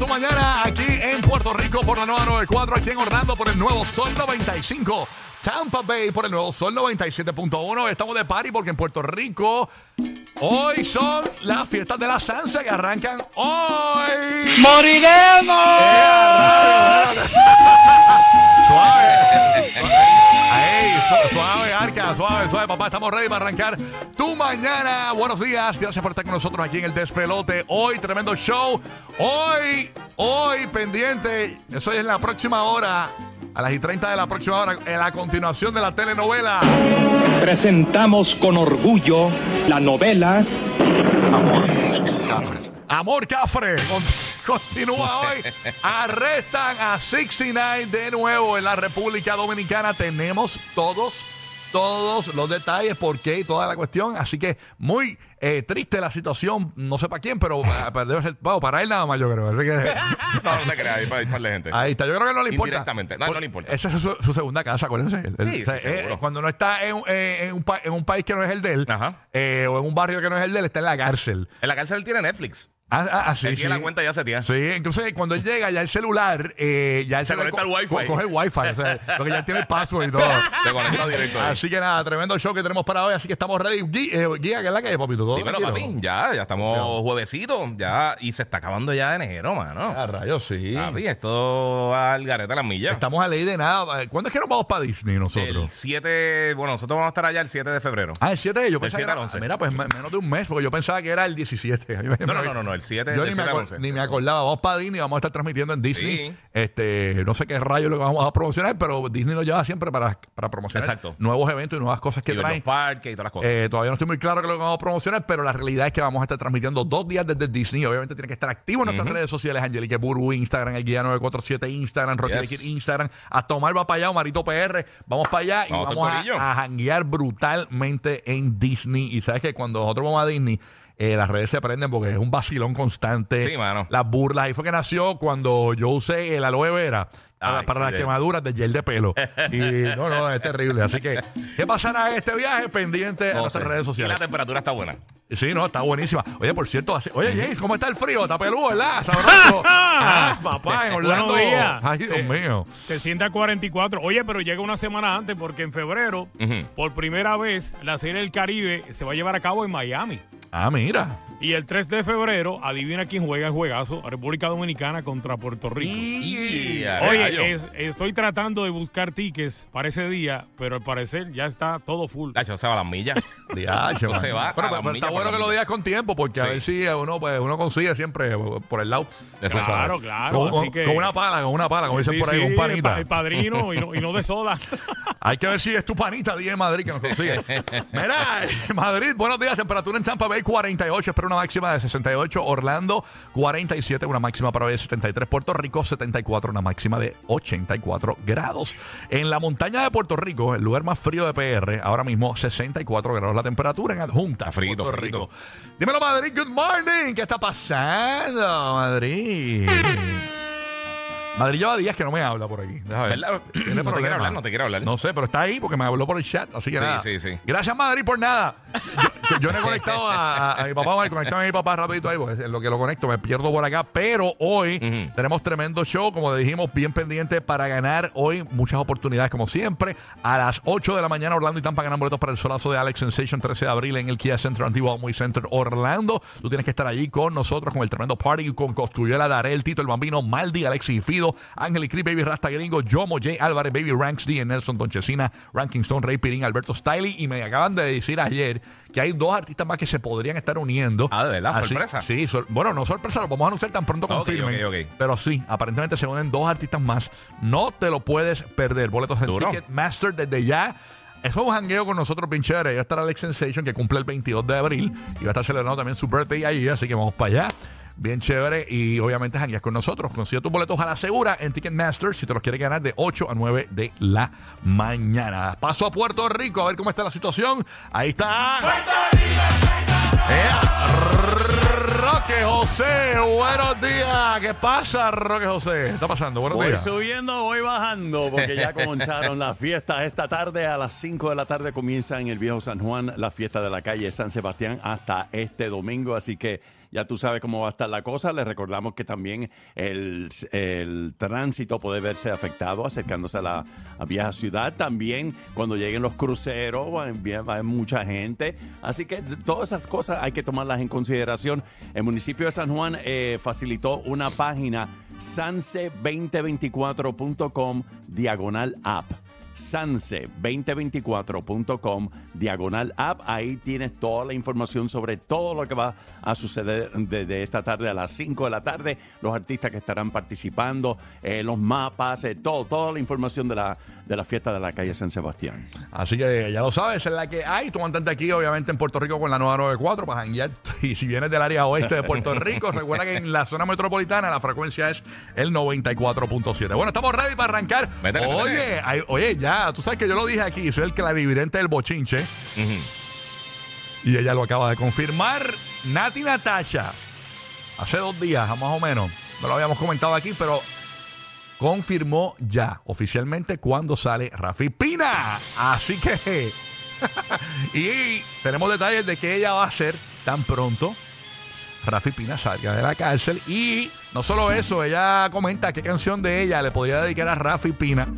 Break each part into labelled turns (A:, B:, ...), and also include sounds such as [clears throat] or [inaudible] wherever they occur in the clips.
A: Tu mañana aquí en Puerto Rico por la nueva 94, aquí en Orlando por el nuevo Sol 95. Tampa Bay por el nuevo Sol 97.1. Estamos de party porque en Puerto Rico hoy son las fiestas de la salsa que arrancan hoy. Suave. Suave, suave, papá. Estamos ready para arrancar tu mañana. Buenos días. Gracias por estar con nosotros aquí en el Despelote. Hoy, tremendo show. Hoy, hoy, pendiente. Eso es en la próxima hora. A las y 30 de la próxima hora. En la continuación de la telenovela.
B: presentamos con orgullo la novela
A: Amor Cafre. Con- Continúa hoy. Arrestan a 69 de nuevo en la República Dominicana. Tenemos todos, todos los detalles, por qué y toda la cuestión. Así que muy eh, triste la situación. No sé para quién, pero, ah, [laughs] pero debe ser- bueno, para él nada más, yo creo. Así que, [laughs]
C: No, no te creas, hay par- hay par de gente.
A: ahí está. Yo creo que no le importa.
C: Indirectamente. No, no le importa.
A: Esa es su, su segunda casa, acuérdense. Él-
C: Sí,
A: o sea,
C: sí,
A: eh,
C: seguro.
A: cuando no está en, un- eh, en un en un país que no es el de él, eh, o en un barrio que no es el de él, está en la cárcel.
C: En la cárcel él tiene Netflix.
A: Ah, ah, ah, sí,
C: Él
A: sí.
C: tiene la cuenta ya seteada.
A: Sí, entonces cuando él llega ya el celular, eh, ya el
C: Se conecta al
A: co-
C: Wi-Fi.
A: co- Coge el wifi, o sea, [laughs] porque ya tiene el password y todo.
C: Se conecta directo. ahí.
A: Así que nada, tremendo show que tenemos para hoy, así que estamos ready. Gui- eh, Guía, ¿qué es la que es, papito? ¿Todo
C: Dímelo,
A: tranquilo?
C: papi. Ya, ya estamos juevesito. Ya, y se está acabando ya enero, mano.
A: Ah, rayos, sí.
C: Papi, esto va al garete a las millas.
A: Estamos a ley de nada. ¿Cuándo es que nos vamos para Disney
C: El
A: nosotros?
C: 7, bueno, nosotros vamos a estar allá el 7 de febrero.
A: Ah, el 7 yo pensaba
C: 7
A: que
C: al
A: era-
C: 11.
A: Mira, pues me- menos de un mes, porque yo pensaba que era el 17. [laughs]
C: No, no, no, no, no, el 7
A: Yo ni me,
C: 7 al
A: acor-
C: 11.
A: ni me acordaba. Vamos para Disney, vamos a estar transmitiendo en Disney.
C: Sí.
A: Este, no sé qué rayo lo que vamos a promocionar, pero Disney lo lleva siempre para, para promocionar
C: Exacto.
A: nuevos eventos y nuevas cosas que
C: Y ver
A: traen.
C: los parques y todas las cosas.
A: Eh, todavía no estoy muy claro qué es lo que vamos a promocionar, pero la realidad es que vamos a estar transmitiendo dos días desde Disney. Obviamente tiene que estar activo en nuestras redes sociales, Angelique Burbu, Instagram, el guía 947, Instagram, Rocky
C: Yes.
A: Kid, Instagram, a tomar va para allá, Marito PR, vamos para allá y
C: Vamos
A: a, a janguear brutalmente en Disney. Y sabes que cuando nosotros vamos a Disney, eh, las redes se prenden porque es un vacilón constante.
C: Sí, mano.
A: Las burlas. Ahí fue que nació cuando yo usé el aloe vera para,
C: Ay,
A: para
C: sí,
A: las quemaduras de gel de pelo. [laughs] Y no, no, es terrible. Así que, ¿qué pasará en este viaje? Pendiente a
C: No
A: nuestras
C: sé.
A: redes
C: Y
A: sociales.
C: la temperatura está buena.
A: Sí, no, está buenísima. Oye, por cierto, oye, James, ¿cómo está el frío? Está peludo, ¿verdad? [laughs] Sabroso. ah, papá, en Orlando. Ay, Dios
D: Sí.
A: mío.
D: Se siente a 44. Oye, pero llega una semana antes porque en febrero, por primera vez, la Serie del Caribe se va a llevar a cabo en Miami.
A: Ah, mira.
D: Y el 3 de febrero, adivina quién juega el juegazo, República Dominicana contra Puerto Rico.
C: Y.
D: Oye, es- estoy tratando de buscar tickets para ese día, pero al parecer ya está todo full.
C: Tacho, se va a las millas. [laughs]
A: Man.
C: se va
A: Pero, pero está bueno que lo digas con tiempo, porque a ver si uno, pues, uno consigue siempre por el lado.
C: Eso
D: Claro,
C: suave.
D: claro.
A: Con,
D: así
A: con-
D: que,
A: con una pala, con una pala, como dicen
D: Sí,
A: por ahí,
D: sí,
A: un panita.
D: pa- El, padrino y no, y no de soda. [laughs]
A: Hay que ver si es tu panita, día en Madrid, que nos consigue. [laughs] Mira, Madrid, buenos días. Temperatura en Tampa Bay, 48. Espera una máxima de 68. Orlando, 47. Una máxima para hoy de 73. Puerto Rico, 74. Una máxima de 84 grados. En la montaña de Puerto Rico, el lugar más frío de PR, ahora mismo 64 grados la temperatura en Adjunta,
C: frito,
A: Puerto
C: frito.
A: Rico. Dímelo, Madrid. Good morning. ¿Qué está pasando, Madrid? Madrid lleva días que no me habla por aquí. Deja ver.
C: ¿Verdad?
A: Tiene [clears throat]
C: No te
A: problema.
C: hablar, no te quiere hablar.
A: No sé, pero está ahí porque me habló por el chat. Así que
C: Sí,
A: nada.
C: sí, sí.
A: Gracias, Madrid, por nada. Yo- [laughs] yo no he conectado a, a- a mi papá, voy a conectar a mi papá rapidito ahí, porque en lo que lo conecto me pierdo por acá. Pero hoy
C: Ujú.
A: tenemos tremendo show, como dijimos, bien pendiente para ganar hoy muchas oportunidades, como siempre. A las 8 de la mañana, Orlando y Tampa ganan boletos para el solazo de Alex Sensation 13 de abril en el Kia Center Antiguo Muy Center Orlando. Tú tienes que estar allí con nosotros, con el tremendo party, con Costuyela, Darel, Tito, el Bambino, Maldi, Alexis y Fido, Ángel y Cris, Baby Rasta Gringo, Yomo, Jay Álvarez, Baby Ranks D, Nelson Donchesina, Ranking Stone, Ray Pirín, Alberto Stiley. Y me acaban de decir ayer que hay dos artistas más que se podrían estar uniendo.
C: Ah, ¿de verdad?
A: Así-
C: ¿Sorpresa?
A: Sí, sor- bueno, no sorpresa, lo vamos a anunciar tan pronto
C: Ok,
A: confirmen.
C: ok, ok.
A: Pero sí, aparentemente se unen dos artistas más. No te lo puedes perder. Boletos en
C: Duro.
A: Ticketmaster desde ya. Eso es un jangueo con nosotros, bien chévere. Ya va a estar Alex Sensation, que cumple el 22 de abril. Y va a estar celebrando también su birthday allí, así que vamos para allá. Bien chévere. Y obviamente jangueas con nosotros. Consigue tus boletos a la segura en Ticketmaster si te los quieres ganar de 8 a 9 de la mañana. Paso a Puerto Rico a ver cómo está la situación. Ahí está. ¡Ea! Roque José, buenos días. ¿Qué pasa, Roque José? ¿Qué está pasando? Buenos
E: Voy
A: días.
E: subiendo, voy bajando, porque ya comenzaron las fiestas. Esta tarde, a las 5 de la tarde, comienza en el Viejo San Juan la fiesta de la calle San Sebastián hasta este domingo. Así que ya tú sabes cómo va a estar la cosa. Les recordamos que también el, el tránsito puede verse afectado acercándose a la a vieja ciudad. También cuando lleguen los cruceros, va a haber mucha gente. Así que todas esas cosas hay que tomarlas en consideración. El municipio de San Juan eh, facilitó una página sanse2024.com diagonal app. Sanse2024.com diagonal app. Ahí tienes toda la información sobre todo lo que va a suceder desde esta tarde a las 5 de la tarde, los artistas que estarán participando, eh, los mapas, eh, todo, toda la información de la, de la fiesta de la calle San Sebastián.
A: Así que ya lo sabes, es la que hay. Tú mantente aquí, obviamente, en Puerto Rico con la 994 para janguear. [laughs] Y si vienes del área oeste de Puerto Rico, [laughs] recuerda que en la zona metropolitana la frecuencia es el 94.7. Bueno, estamos ready para arrancar. Oye, oye, ya, tú sabes que yo lo dije aquí, soy el clarividente del bochinche. Y ella lo acaba de confirmar. Nati Natasha, hace dos días, más o menos, no lo habíamos comentado aquí, pero confirmó ya oficialmente cuando sale Rafi Pina. Así que. [laughs] y tenemos detalles de que ella va a ser tan pronto. Rafi Pina salga de la cárcel. Y no solo eso, ella comenta qué canción de ella le podría dedicar a Rafi Pina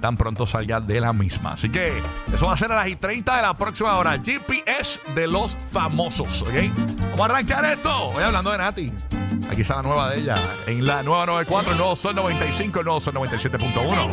A: tan pronto salga de la misma. Así que eso va a ser a las y 30 de la próxima hora. GPS de los famosos. ¿ok? Vamos a arrancar esto. Voy hablando de Nati. Aquí está la nueva de ella. En la nueva 94, el nuevo Sol 95, el nuevo Sol 97.1.